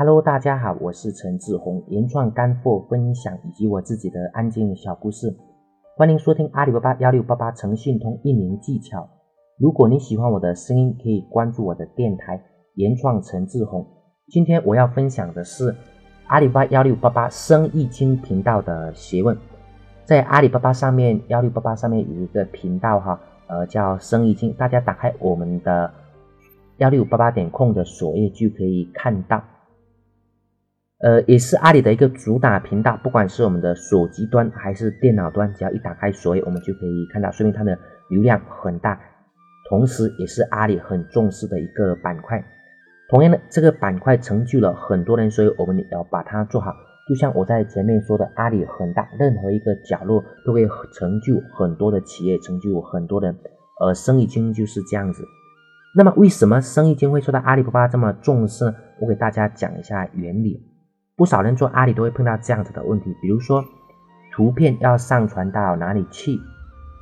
Hello，大家好，我是陈志宏，原创干货分享以及我自己的安静小故事，欢迎收听阿里巴巴幺六八八诚信通运营技巧。如果你喜欢我的声音，可以关注我的电台原创陈志宏。今天我要分享的是阿里巴巴幺六八八生意经频道的学问。在阿里巴巴上面，幺六八八上面有一个频道哈，呃，叫生意经，大家打开我们的幺六八八点空的首页就可以看到。呃，也是阿里的一个主打频道，不管是我们的手机端还是电脑端，只要一打开首页，我们就可以看到，说明它的流量很大，同时也是阿里很重视的一个板块。同样的，这个板块成就了很多人，所以我们要把它做好。就像我在前面说的，阿里很大，任何一个角落都会成就很多的企业，成就很多人。而生意经就是这样子。那么，为什么生意经会受到阿里巴巴这么重视呢？我给大家讲一下原理。不少人做阿里都会碰到这样子的问题，比如说图片要上传到哪里去，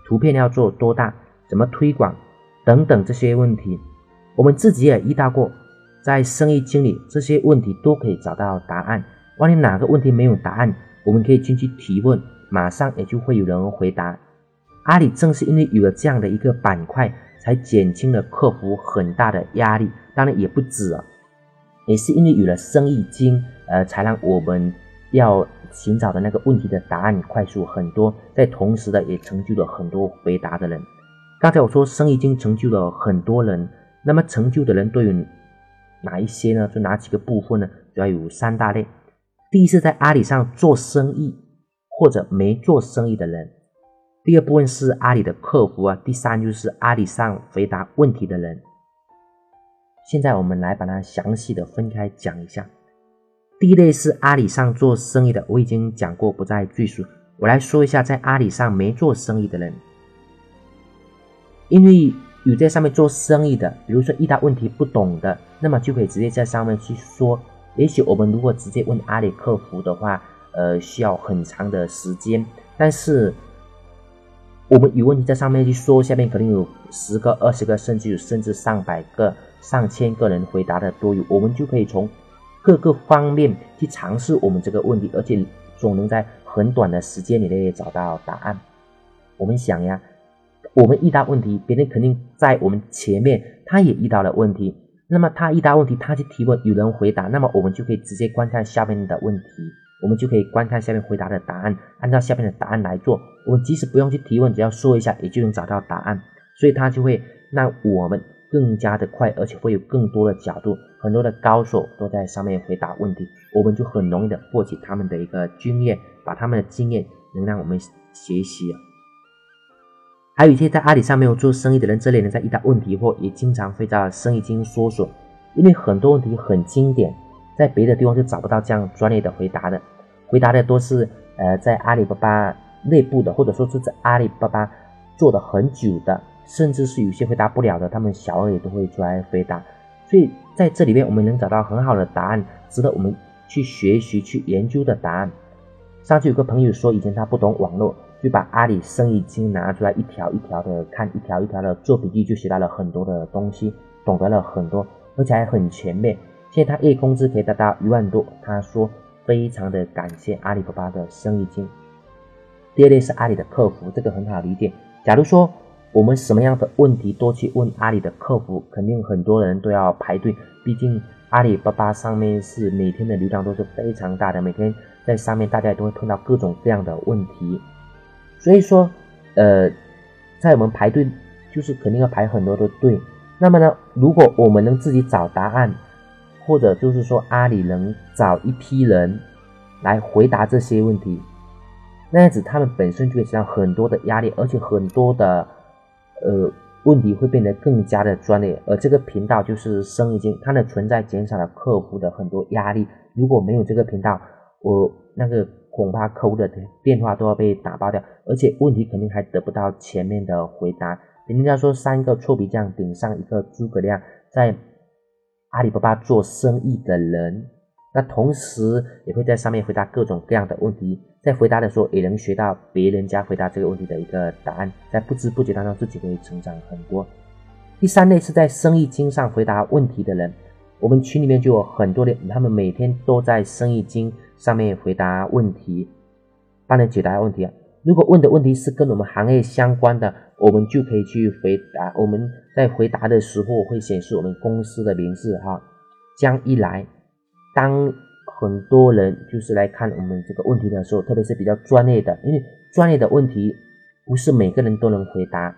图片要做多大，怎么推广等等这些问题，我们自己也遇到过，在生意经理这些问题都可以找到答案。万一哪个问题没有答案，我们可以进去提问，马上也就会有人回答。阿里正是因为有了这样的一个板块，才减轻了客服很大的压力，当然也不止啊。也是因为有了生意经，呃，才让我们要寻找的那个问题的答案快速很多，在同时的也成就了很多回答的人。刚才我说生意经成就了很多人，那么成就的人都有哪一些呢？就哪几个部分呢？主要有三大类。第一是在阿里上做生意或者没做生意的人；第二部分是阿里的客服啊；第三就是阿里上回答问题的人。现在我们来把它详细的分开讲一下。第一类是阿里上做生意的，我已经讲过，不再赘述。我来说一下在阿里上没做生意的人，因为有在上面做生意的，比如说遇到问题不懂的，那么就可以直接在上面去说。也许我们如果直接问阿里客服的话，呃，需要很长的时间，但是我们有问题在上面去说，下面可能有十个、二十个，甚至有甚至上百个。上千个人回答的都有，我们就可以从各个方面去尝试我们这个问题，而且总能在很短的时间里内找到答案。我们想呀，我们遇到问题，别人肯定在我们前面，他也遇到了问题。那么他遇到问题，他去提问，有人回答，那么我们就可以直接观看下面的问题，我们就可以观看下面回答的答案，按照下面的答案来做。我们即使不用去提问，只要说一下，也就能找到答案。所以他就会让我们。更加的快，而且会有更多的角度，很多的高手都在上面回答问题，我们就很容易的获取他们的一个经验，把他们的经验能让我们学习。还有一些在阿里上没有做生意的人，这类人在遇到问题后，也经常会在生意经搜索，因为很多问题很经典，在别的地方是找不到这样专业的回答的，回答的都是呃在阿里巴巴内部的，或者说是在阿里巴巴做的很久的。甚至是有些回答不了的，他们小二也都会出来回答。所以在这里面，我们能找到很好的答案，值得我们去学习、去研究的答案。上次有个朋友说，以前他不懂网络，就把阿里生意经拿出来一条一条的看，一条一条的做笔记，就学到了很多的东西，懂得了很多，而且还很全面。现在他月工资可以达到一万多，他说非常的感谢阿里巴巴的生意经。第二类是阿里的客服，这个很好理解。假如说我们什么样的问题多去问阿里的客服，肯定很多人都要排队。毕竟阿里巴巴上面是每天的流量都是非常大的，每天在上面大家都会碰到各种各样的问题。所以说，呃，在我们排队就是肯定要排很多的队。那么呢，如果我们能自己找答案，或者就是说阿里能找一批人来回答这些问题，那样子他们本身就会承担很多的压力，而且很多的。呃，问题会变得更加的专业，而这个频道就是生意经，它的存在减少了客户的很多压力。如果没有这个频道，我那个恐怕客户的电话都要被打爆掉，而且问题肯定还得不到前面的回答。人家说三个臭皮匠顶上一个诸葛亮，在阿里巴巴做生意的人。那同时也会在上面回答各种各样的问题，在回答的时候也能学到别人家回答这个问题的一个答案，在不知不觉当中自己可以成长很多。第三类是在生意经上回答问题的人，我们群里面就有很多的，他们每天都在生意经上面回答问题，帮人解答问题啊。如果问的问题是跟我们行业相关的，我们就可以去回答。我们在回答的时候会显示我们公司的名字哈。这样一来，当很多人就是来看我们这个问题的时候，特别是比较专业的，因为专业的问题不是每个人都能回答，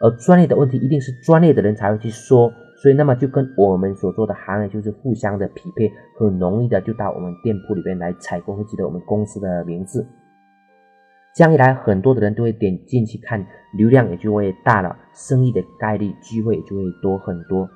而专业的问题一定是专业的人才会去说。所以，那么就跟我们所做的行业就是互相的匹配，很容易的就到我们店铺里边来采购，会记得我们公司的名字。这样一来，很多的人都会点进去看，流量也就会大了，生意的概率机会就会多很多。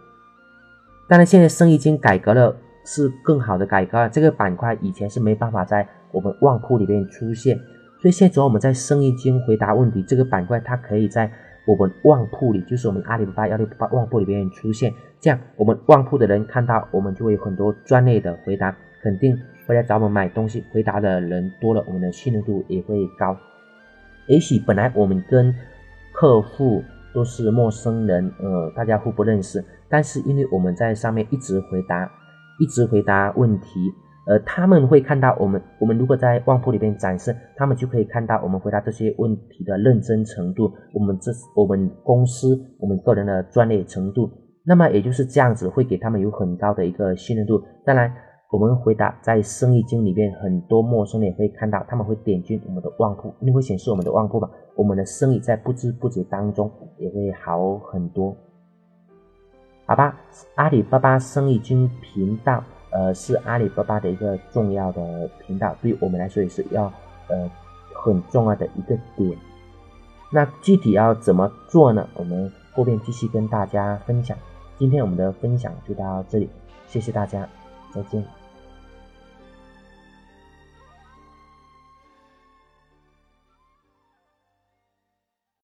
当然，现在生意经改革了，是更好的改革。这个板块以前是没办法在我们旺铺里边出现，所以现在我们在生意经回答问题这个板块，它可以在。我们旺铺里就是我们阿里巴巴幺六八旺铺里边出现，这样我们旺铺的人看到，我们就会有很多专业的回答，肯定会来找我们买东西。回答的人多了，我们的信任度也会高。也许本来我们跟客户都是陌生人，呃，大家互不认识，但是因为我们在上面一直回答，一直回答问题。呃，他们会看到我们，我们如果在旺铺里边展示，他们就可以看到我们回答这些问题的认真程度，我们这我们公司我们个人的专业程度，那么也就是这样子，会给他们有很高的一个信任度。当然，我们回答在生意经里面，很多陌生人也会看到，他们会点进我们的旺铺，因为会显示我们的旺铺嘛，我们的生意在不知不觉当中也会好很多。好吧，阿里巴巴生意经频道。呃，是阿里巴巴的一个重要的频道，对于我们来说也是要呃很重要的一个点。那具体要怎么做呢？我们后面继续跟大家分享。今天我们的分享就到这里，谢谢大家，再见。